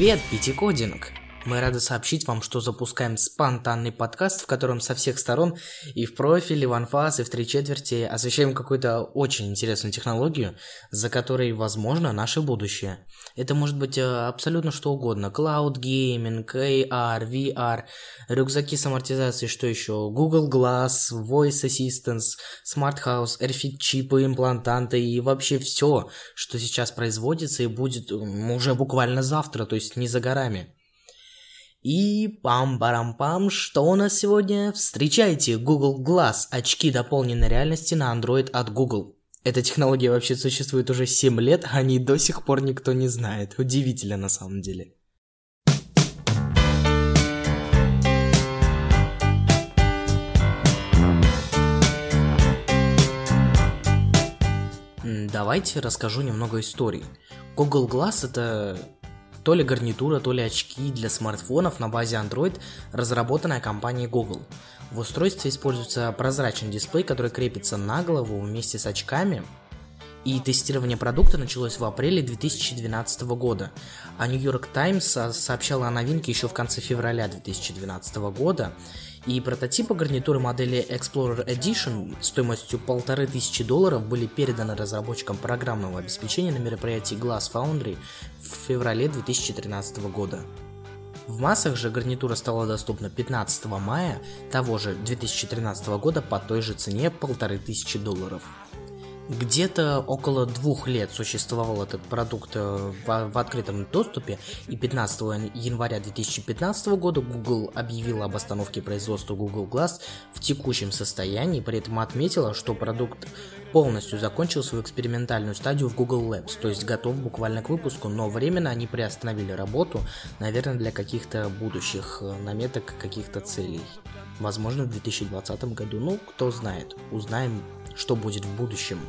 Привет, Пятикодинг! Мы рады сообщить вам, что запускаем спонтанный подкаст, в котором со всех сторон и в профиле, и в анфас, и в три четверти освещаем какую-то очень интересную технологию, за которой, возможно, наше будущее. Это может быть э, абсолютно что угодно. Cloud Gaming, AR, VR, рюкзаки с амортизацией, что еще? Google Glass, Voice Assistance, Smart House, RFID чипы, имплантанты и вообще все, что сейчас производится и будет уже буквально завтра, то есть не за горами. И пам-парам-пам, что у нас сегодня? Встречайте Google Glass, очки дополненной реальности на Android от Google. Эта технология вообще существует уже 7 лет, а о ней до сих пор никто не знает. Удивительно на самом деле. Давайте расскажу немного истории. Google Glass это то ли гарнитура, то ли очки для смартфонов на базе Android, разработанная компанией Google. В устройстве используется прозрачный дисплей, который крепится на голову вместе с очками, и тестирование продукта началось в апреле 2012 года, а New York Times сообщала о новинке еще в конце февраля 2012 года, и прототипы гарнитуры модели Explorer Edition стоимостью полторы тысячи долларов были переданы разработчикам программного обеспечения на мероприятии Glass Foundry в феврале 2013 года. В массах же гарнитура стала доступна 15 мая того же 2013 года по той же цене полторы тысячи долларов. Где-то около двух лет существовал этот продукт э, в, в открытом доступе, и 15 января 2015 года Google объявила об остановке производства Google Glass в текущем состоянии, при этом отметила, что продукт полностью закончил свою экспериментальную стадию в Google Labs, то есть готов буквально к выпуску, но временно они приостановили работу, наверное, для каких-то будущих э, наметок, каких-то целей. Возможно, в 2020 году, ну, кто знает, узнаем, что будет в будущем.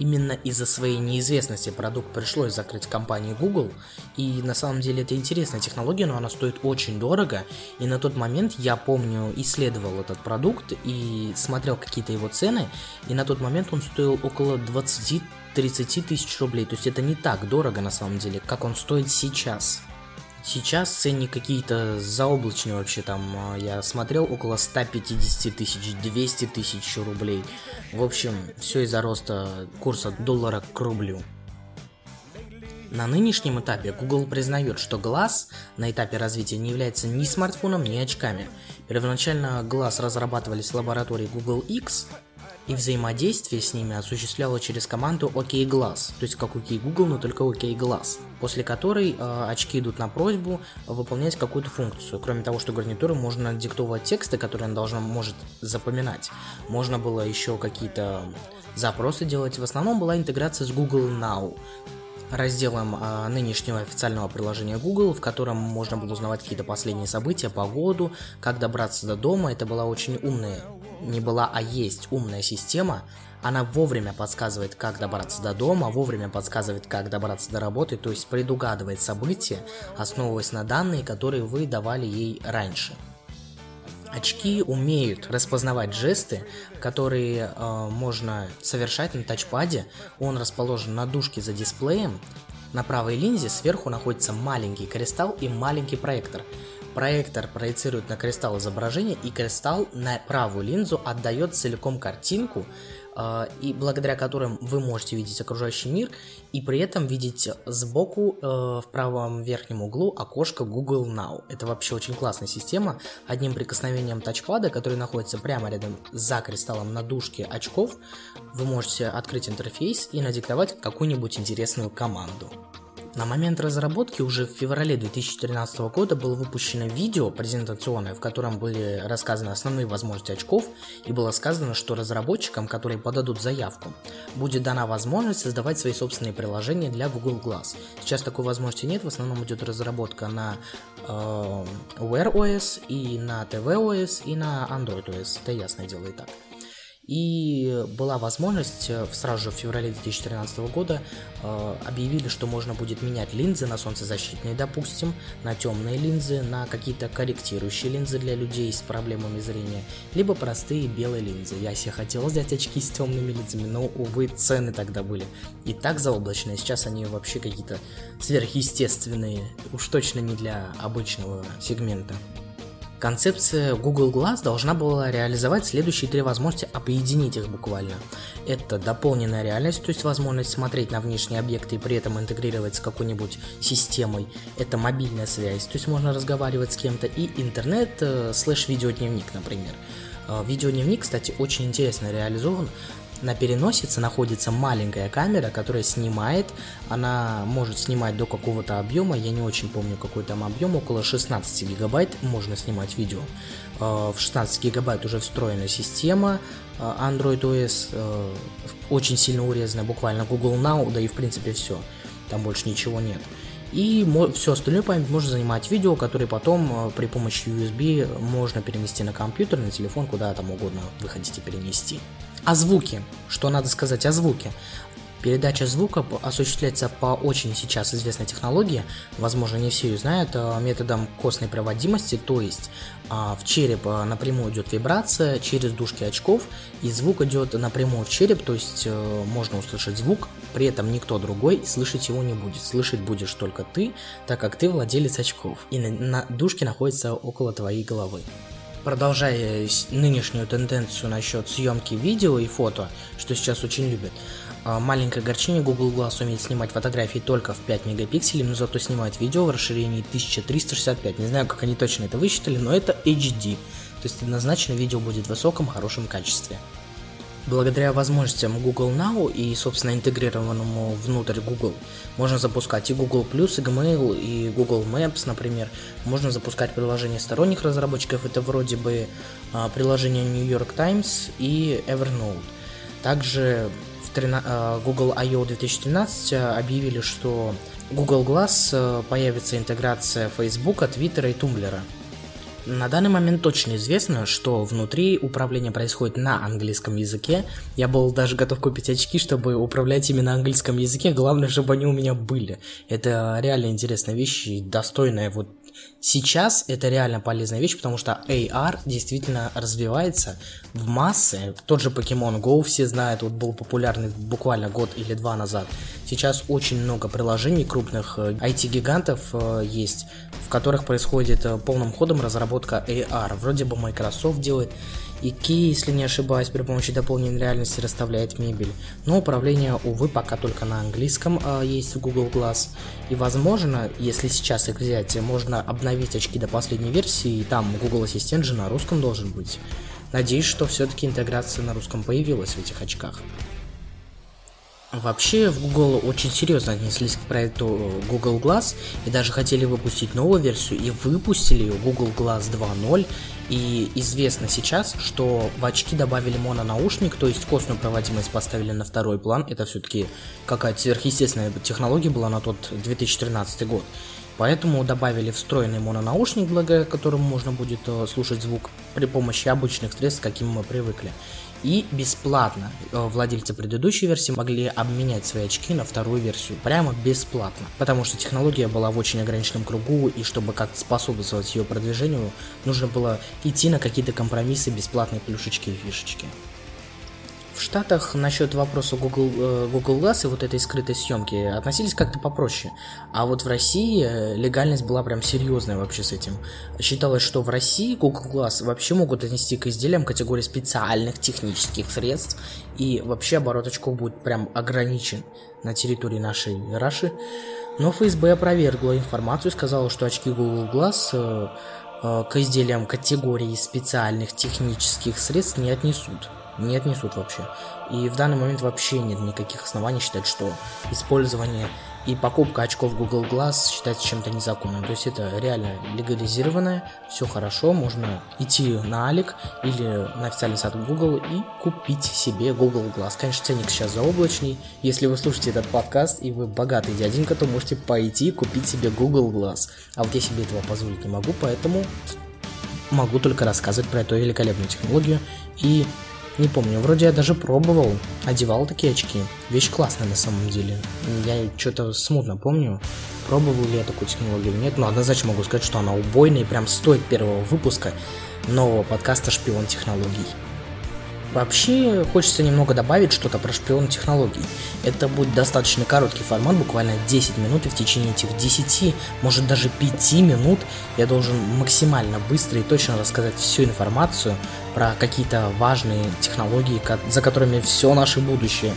Именно из-за своей неизвестности продукт пришлось закрыть компании Google, и на самом деле это интересная технология, но она стоит очень дорого, и на тот момент я помню, исследовал этот продукт и смотрел какие-то его цены, и на тот момент он стоил около 20 30 тысяч рублей, то есть это не так дорого на самом деле, как он стоит сейчас. Сейчас ценники какие-то заоблачные вообще, там а, я смотрел около 150 тысяч, 200 тысяч рублей. В общем, все из-за роста курса доллара к рублю. На нынешнем этапе Google признает, что Glass на этапе развития не является ни смартфоном, ни очками. Первоначально Glass разрабатывались в лаборатории Google X, и взаимодействие с ними осуществляло через команду OK Glass, то есть как OK Google, но только OK Glass, после которой э, очки идут на просьбу выполнять какую-то функцию. Кроме того, что гарнитуры можно диктовать тексты, которые она должна может запоминать. Можно было еще какие-то запросы делать. В основном была интеграция с Google Now, разделом а, нынешнего официального приложения Google, в котором можно было узнавать какие-то последние события, погоду, как добраться до дома. Это была очень умная не была, а есть умная система, она вовремя подсказывает, как добраться до дома, вовремя подсказывает, как добраться до работы, то есть предугадывает события, основываясь на данные, которые вы давали ей раньше. Очки умеют распознавать жесты, которые э, можно совершать на тачпаде. Он расположен на дужке за дисплеем. На правой линзе сверху находится маленький кристалл и маленький проектор. Проектор проецирует на кристалл изображение, и кристалл на правую линзу отдает целиком картинку, э, и благодаря которым вы можете видеть окружающий мир, и при этом видеть сбоку э, в правом верхнем углу окошко Google Now. Это вообще очень классная система. Одним прикосновением тачпада, который находится прямо рядом за кристаллом на дужке очков, вы можете открыть интерфейс и надиктовать какую-нибудь интересную команду. На момент разработки уже в феврале 2013 года было выпущено видео презентационное, в котором были рассказаны основные возможности очков и было сказано, что разработчикам, которые подадут заявку, будет дана возможность создавать свои собственные приложения для Google Glass. Сейчас такой возможности нет, в основном идет разработка на э, Wear OS и на tvOS и на Android OS, это ясное дело и так. И была возможность, э, сразу же в феврале 2013 года э, объявили, что можно будет менять линзы на солнцезащитные, допустим, на темные линзы, на какие-то корректирующие линзы для людей с проблемами зрения, либо простые белые линзы. Я себе хотел взять очки с темными линзами, но, увы, цены тогда были и так заоблачные, сейчас они вообще какие-то сверхъестественные, уж точно не для обычного сегмента. Концепция Google Glass должна была реализовать следующие три возможности, объединить их буквально. Это дополненная реальность, то есть возможность смотреть на внешние объекты и при этом интегрировать с какой-нибудь системой. Это мобильная связь, то есть можно разговаривать с кем-то. И интернет э, слэш видеодневник, например. Э, видеодневник, кстати, очень интересно реализован на переносице находится маленькая камера, которая снимает, она может снимать до какого-то объема, я не очень помню какой там объем, около 16 гигабайт можно снимать видео. Э, в 16 гигабайт уже встроена система э, Android OS, э, очень сильно урезанная, буквально Google Now, да и в принципе все, там больше ничего нет. И все остальное память можно занимать видео, которые потом при помощи USB можно перенести на компьютер, на телефон, куда там угодно вы хотите перенести. О звуке. Что надо сказать о звуке? Передача звука осуществляется по очень сейчас известной технологии, возможно не все ее знают, э, методом костной проводимости, то есть а, в череп э, напрямую идет вибрация через дужки очков, и звук идет напрямую в череп, то есть э, можно услышать звук, при этом никто другой слышать его не будет. Слышать будешь только ты, так как ты владелец очков, и на, на дужке находится около твоей головы. Продолжая нынешнюю тенденцию насчет съемки видео и фото, что сейчас очень любят, а, маленькое огорчение Google Glass умеет снимать фотографии только в 5 мегапикселей, но зато снимает видео в расширении 1365. Не знаю, как они точно это высчитали, но это HD. То есть однозначно видео будет в высоком, хорошем качестве. Благодаря возможностям Google Now и, собственно, интегрированному внутрь Google, можно запускать и Google+, и Gmail, и Google Maps, например. Можно запускать приложения сторонних разработчиков, это вроде бы а, приложение New York Times и Evernote. Также в 13, Google I.O. 2013 а, объявили, что Google Glass а, появится интеграция Facebook, Twitter и Tumblr. На данный момент точно известно, что внутри управление происходит на английском языке. Я был даже готов купить очки, чтобы управлять именно английском языке. Главное, чтобы они у меня были. Это реально интересная вещь и достойная вот Сейчас это реально полезная вещь, потому что AR действительно развивается в массы. Тот же Pokemon Go все знают, вот был популярный буквально год или два назад. Сейчас очень много приложений крупных IT-гигантов э, есть, в которых происходит э, полным ходом разработка AR. Вроде бы Microsoft делает, IKEA, если не ошибаюсь, при помощи дополненной реальности расставляет мебель. Но управление, увы, пока только на английском э, есть в Google Glass. И возможно, если сейчас их взять, можно обновить очки до последней версии, и там Google Ассистент же на русском должен быть. Надеюсь, что все-таки интеграция на русском появилась в этих очках. Вообще в Google очень серьезно отнеслись к проекту Google Glass и даже хотели выпустить новую версию и выпустили ее Google Glass 2.0 и известно сейчас, что в очки добавили мононаушник, то есть костную проводимость поставили на второй план. Это все-таки какая-то сверхъестественная технология была на тот 2013 год. Поэтому добавили встроенный мононаушник, благодаря которому можно будет э, слушать звук при помощи обычных средств, к каким мы привыкли. И бесплатно э, владельцы предыдущей версии могли обменять свои очки на вторую версию. Прямо бесплатно. Потому что технология была в очень ограниченном кругу, и чтобы как-то способствовать ее продвижению, нужно было идти на какие-то компромиссы, бесплатные плюшечки и фишечки. В Штатах насчет вопроса Google, э, Google Glass и вот этой скрытой съемки относились как-то попроще. А вот в России э, легальность была прям серьезная вообще с этим. Считалось, что в России Google Glass вообще могут отнести к изделиям категории специальных технических средств, и вообще оборот очков будет прям ограничен на территории нашей Раши. Но ФСБ опровергла информацию сказала, что очки Google Glass э, к изделиям категории специальных технических средств не отнесут не отнесут вообще. И в данный момент вообще нет никаких оснований считать, что использование и покупка очков Google Glass считается чем-то незаконным. То есть это реально легализированное, все хорошо, можно идти на Алик или на официальный сайт Google и купить себе Google Glass. Конечно, ценник сейчас заоблачный. Если вы слушаете этот подкаст и вы богатый дяденька, то можете пойти и купить себе Google Glass. А вот я себе этого позволить не могу, поэтому могу только рассказывать про эту великолепную технологию и Не помню, вроде я даже пробовал, одевал такие очки. Вещь классная на самом деле. Я что-то смутно помню, пробовал ли я такую технологию или нет, но однозначно могу сказать, что она убойная и прям стоит первого выпуска нового подкаста «Шпион технологий». Вообще, хочется немного добавить что-то про шпион технологий. Это будет достаточно короткий формат, буквально 10 минут, и в течение этих 10, может даже 5 минут я должен максимально быстро и точно рассказать всю информацию про какие-то важные технологии, за которыми все наше будущее.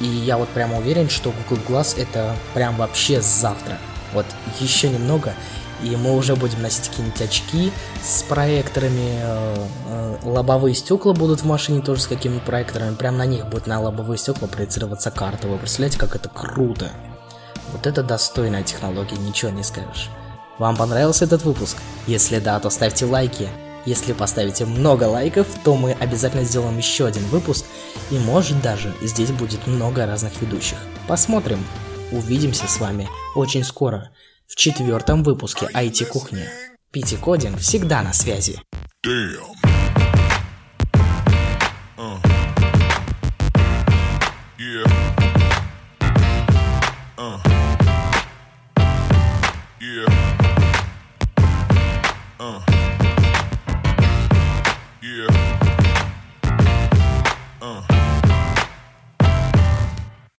И я вот прямо уверен, что Google Glass это прям вообще завтра. Вот еще немного, и мы уже будем носить какие-нибудь очки с проекторами, э, э, лобовые стекла будут в машине тоже с какими-то проекторами, прям на них будет на лобовые стекла проецироваться карта. Вы представляете, как это круто? Вот это достойная технология, ничего не скажешь. Вам понравился этот выпуск? Если да, то ставьте лайки. Если поставите много лайков, то мы обязательно сделаем еще один выпуск, и может даже здесь будет много разных ведущих. Посмотрим. Увидимся с вами очень скоро в четвертом выпуске IT-кухни. Пити Кодинг всегда на связи. Damn.